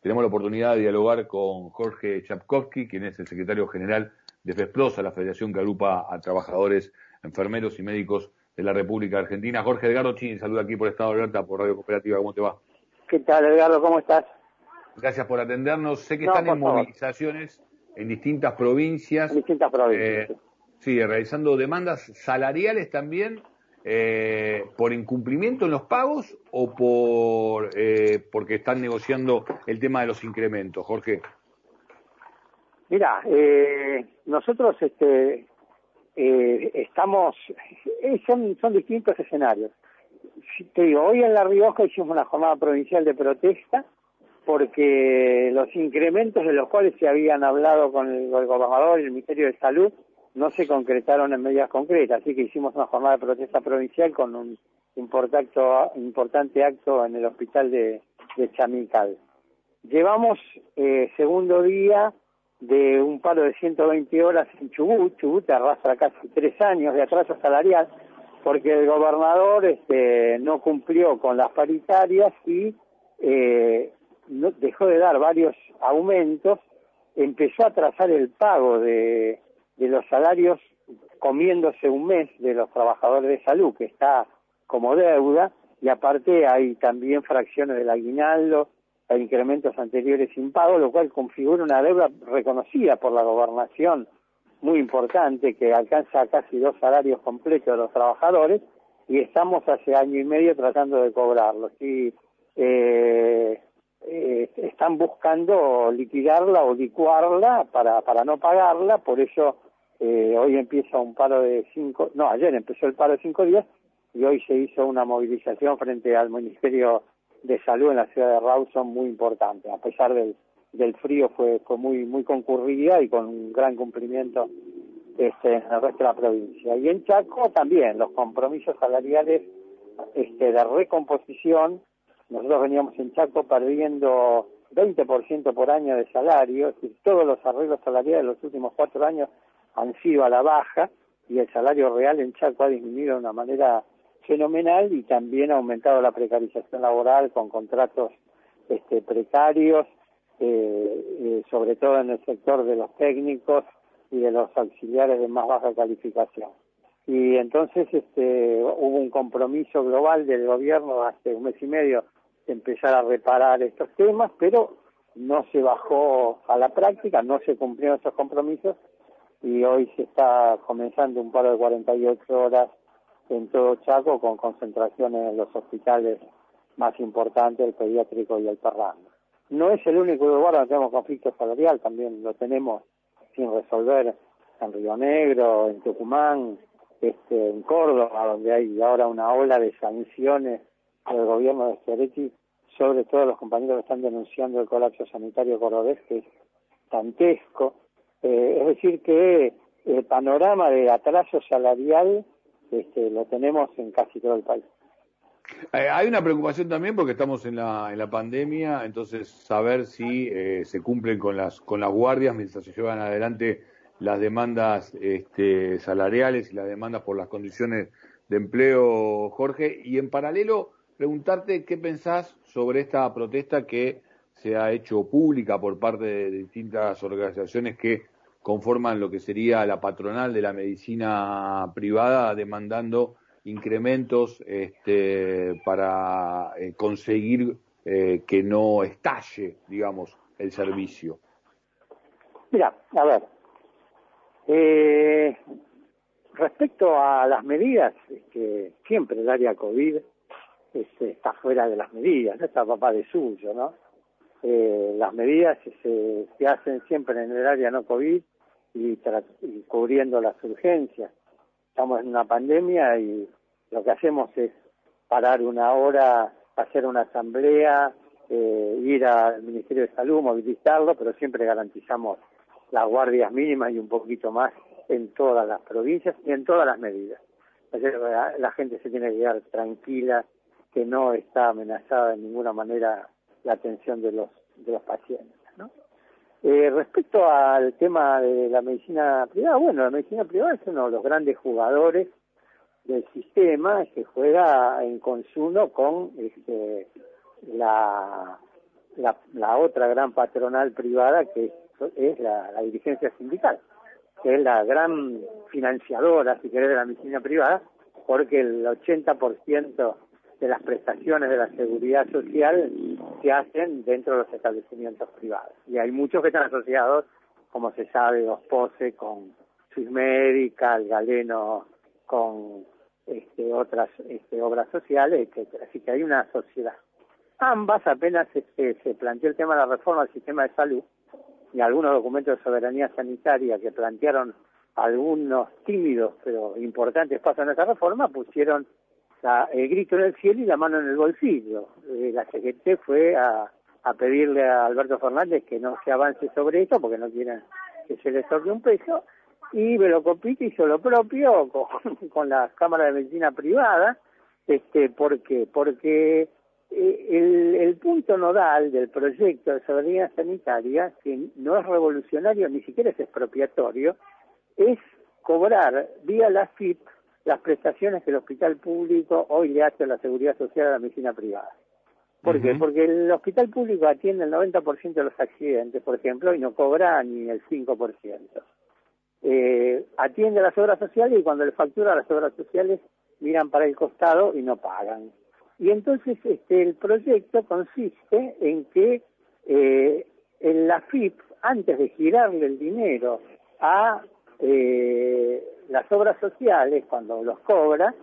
tenemos la oportunidad de dialogar con Jorge Chapkovsky, quien es el secretario general de FESPLOSA, la federación que agrupa a trabajadores, enfermeros y médicos de la República Argentina. Jorge Edgardo Chini, saluda aquí por Estado de Alerta, por Radio Cooperativa. ¿Cómo te va? ¿Qué tal, Edgardo? ¿Cómo estás? Gracias por atendernos. Sé que están en movilizaciones en distintas provincias. En distintas provincias. Eh, sí, realizando demandas salariales también eh, por incumplimiento en los pagos o por eh, porque están negociando el tema de los incrementos, Jorge. Mira, eh, nosotros este, eh, estamos, eh, son, son distintos escenarios. te digo, hoy en La Rioja hicimos una jornada provincial de protesta porque los incrementos de los cuales se habían hablado con el, gobernador y el Ministerio de Salud no se concretaron en medidas concretas, así que hicimos una jornada de protesta provincial con un importante acto en el hospital de, de Chamical. Llevamos eh, segundo día de un paro de 120 horas en Chubut. Chubut arrastra casi tres años de atraso salarial porque el gobernador este, no cumplió con las paritarias y eh, no, dejó de dar varios aumentos, empezó a atrasar el pago de, de los salarios comiéndose un mes de los trabajadores de salud, que está como deuda, y aparte hay también fracciones del aguinaldo, a incrementos anteriores sin pago, lo cual configura una deuda reconocida por la gobernación muy importante que alcanza casi dos salarios completos de los trabajadores y estamos hace año y medio tratando de cobrarlos y eh, eh, están buscando liquidarla o licuarla para, para no pagarla, por eso eh, hoy empieza un paro de cinco, no, ayer empezó el paro de cinco días y hoy se hizo una movilización frente al Ministerio de salud en la ciudad de Rawson muy importante. A pesar del, del frío fue, fue muy, muy concurrida y con un gran cumplimiento este, en el resto de la provincia. Y en Chaco también los compromisos salariales este, de recomposición. Nosotros veníamos en Chaco perdiendo 20% por año de salario, decir, todos los arreglos salariales de los últimos cuatro años han sido a la baja y el salario real en Chaco ha disminuido de una manera fenomenal y también ha aumentado la precarización laboral con contratos este, precarios, eh, eh, sobre todo en el sector de los técnicos y de los auxiliares de más baja calificación. Y entonces este, hubo un compromiso global del gobierno hace un mes y medio de empezar a reparar estos temas, pero no se bajó a la práctica, no se cumplieron esos compromisos y hoy se está comenzando un paro de 48 horas en todo Chaco con concentraciones en los hospitales más importantes, el pediátrico y el Parrando. No es el único lugar donde tenemos conflicto salarial, también lo tenemos sin resolver en Río Negro, en Tucumán, este, en Córdoba, donde hay ahora una ola de sanciones del gobierno de Schiaretti sobre todos los compañeros que están denunciando el colapso sanitario cordobés, que es dantesco. Eh, es decir, que el panorama de atraso salarial este, lo tenemos en casi todo el país. Eh, hay una preocupación también porque estamos en la, en la pandemia, entonces saber si eh, se cumplen con las, con las guardias mientras se llevan adelante las demandas este, salariales y las demandas por las condiciones de empleo, Jorge. Y en paralelo, preguntarte qué pensás sobre esta protesta que se ha hecho pública por parte de distintas organizaciones que conforman lo que sería la patronal de la medicina privada demandando incrementos este, para eh, conseguir eh, que no estalle, digamos, el servicio. Mira, a ver, eh, respecto a las medidas, que siempre el área COVID este, está fuera de las medidas, no está papá de suyo, ¿no? Eh, las medidas se, hacen siempre en el área no COVID y, cubriendo las urgencias. Estamos en una pandemia y lo que hacemos es parar una hora, hacer una asamblea, eh, ir al Ministerio de Salud, movilizarlo, pero siempre garantizamos las guardias mínimas y un poquito más en todas las provincias y en todas las medidas. La gente se tiene que quedar tranquila, que no está amenazada de ninguna manera la atención de los, de los pacientes. ¿no? Eh, respecto al tema de la medicina privada, bueno, la medicina privada es uno de los grandes jugadores del sistema que juega en consumo con este, la, la, otra gran patronal privada que es la, dirigencia sindical, que es la gran financiadora, si querés, de la medicina privada, porque el 80% de las prestaciones de la seguridad social se hacen dentro de los establecimientos privados. Y hay muchos que están asociados, como se sabe, pose con Swiss Medical, Galeno con este, otras este, obras sociales, etcétera. Así que hay una sociedad. Ambas apenas este, se planteó el tema de la reforma del sistema de salud y algunos documentos de soberanía sanitaria que plantearon algunos tímidos pero importantes pasos en esa reforma pusieron el grito en el cielo y la mano en el bolsillo. Eh, la CGT fue a, pedirle a Alberto Fernández que no se avance sobre esto porque no quieren que se les toque un peso y Velocopita hizo lo propio con, con la Cámara de Medicina Privada, este, ¿por qué? Porque eh, el, el punto nodal del proyecto de soberanía sanitaria, que no es revolucionario, ni siquiera es expropiatorio, es cobrar vía la FIP las prestaciones que el hospital público hoy le hace a la seguridad social a la medicina privada. ¿Por qué? Porque el hospital público atiende el 90% de los accidentes, por ejemplo, y no cobra ni el 5% eh, atiende a las obras sociales y cuando le factura a las obras sociales miran para el costado y no pagan. Y entonces este, el proyecto consiste en que eh, en la FIP, antes de girarle el dinero a eh, las obras sociales, cuando los cobra,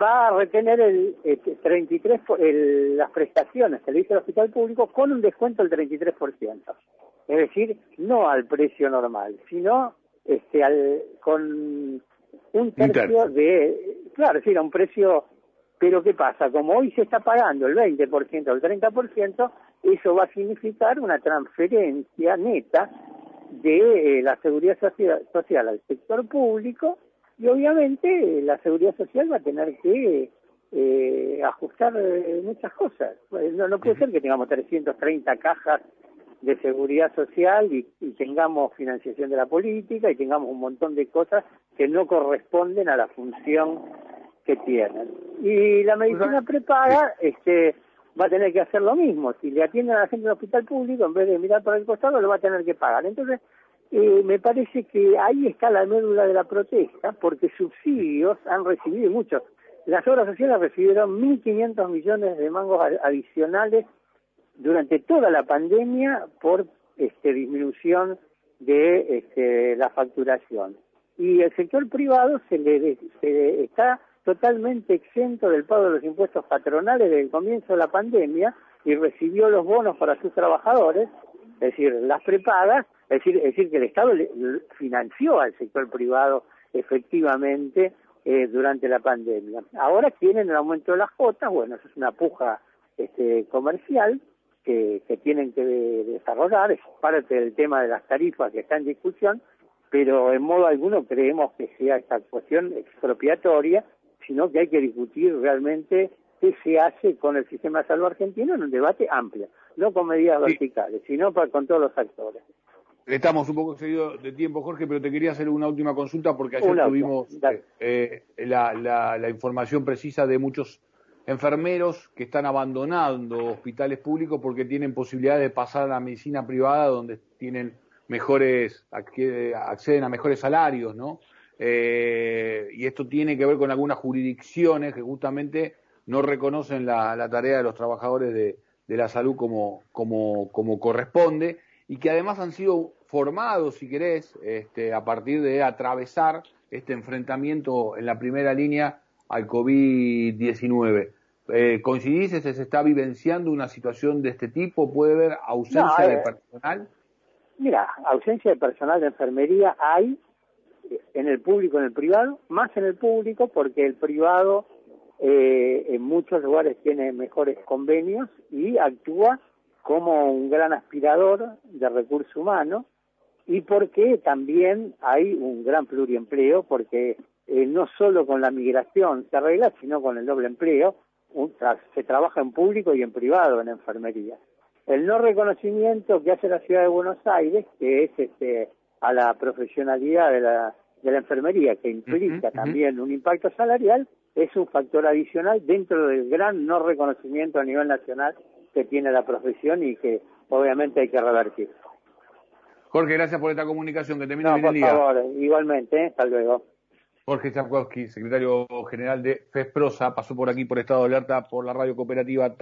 va a retener el, 33 el, las prestaciones que le dice el hospital público con un descuento del 33%. Es decir, no al precio normal, sino este, al, con un tercio de, claro, sí, a un precio, pero ¿qué pasa? Como hoy se está pagando el 20% o el 30%, eso va a significar una transferencia neta de eh, la seguridad social, al sector público y obviamente la seguridad social va a tener que eh, ajustar eh, muchas cosas. No, no puede ser que tengamos 330 cajas de seguridad social y, tengamos financiación de la política y tengamos un montón de cosas que no corresponden a la función que tienen. Y la medicina prepaga este, va a tener que hacer lo mismo. Si le atienden a la gente del hospital público, en vez de mirar por el costado, lo va a tener que pagar. Entonces, eh, me parece que ahí está la médula de la protesta, porque subsidios han recibido muchos. Las obras sociales recibieron 1.500 millones de mangos adicionales durante toda la pandemia por este, disminución de este, la facturación. Y el sector privado se le se, está totalmente exento del pago de los impuestos patronales desde el comienzo de la pandemia y recibió los bonos para sus trabajadores, es decir, las prepagas, es decir, es decir que el Estado financió al sector privado efectivamente eh, durante la pandemia. Ahora tienen el aumento de las cuotas, bueno, eso es una puja este, comercial, que, tienen que desarrollar, es parte del tema de las tarifas que está en discusión, pero en modo alguno creemos que sea esta cuestión expropiatoria, sino que hay que discutir realmente qué se hace con el sistema de salud argentino en un debate amplio, no con medidas verticales, sino con todos los actores. Estamos un poco excedidos de tiempo, Jorge, pero te quería hacer una última consulta porque ayer tuvimos eh, la, la información precisa de muchos enfermeros que están abandonando hospitales públicos porque tienen posibilidad de pasar a la medicina privada donde tienen mejores, acceden a mejores salarios, ¿no? Eh, y esto tiene que ver con algunas jurisdicciones que justamente no reconocen la, tarea de los trabajadores de, la salud como, como, como corresponde y que además han sido formados, si querés, este, a partir de atravesar este enfrentamiento en la primera línea al COVID-19. Eh, ¿Coincidís se está vivenciando una situación de este tipo? ¿Puede haber ausencia de eh, personal? Mira, ausencia de personal de enfermería hay en el público, en el privado, más en el público porque el privado eh, en muchos lugares tiene mejores convenios y actúa como un gran aspirador de recursos humanos y porque también hay un gran pluriempleo porque eh, no solo con la migración se arregla, sino con el doble empleo se trabaja en público y en privado en enfermería. El no reconocimiento que hace la ciudad de Buenos Aires, que es este, a la profesionalidad de la, de la enfermería, que implica también un impacto salarial, es un factor adicional dentro del gran no reconocimiento a nivel nacional que tiene la profesión y que obviamente hay que revertir. Jorge, gracias por esta comunicación. Que termine no, bien por el día. favor, igualmente, ¿eh? hasta luego. Jorge Chapkowski, secretario general de FESPROSA, pasó por aquí por estado de alerta por la radio cooperativa.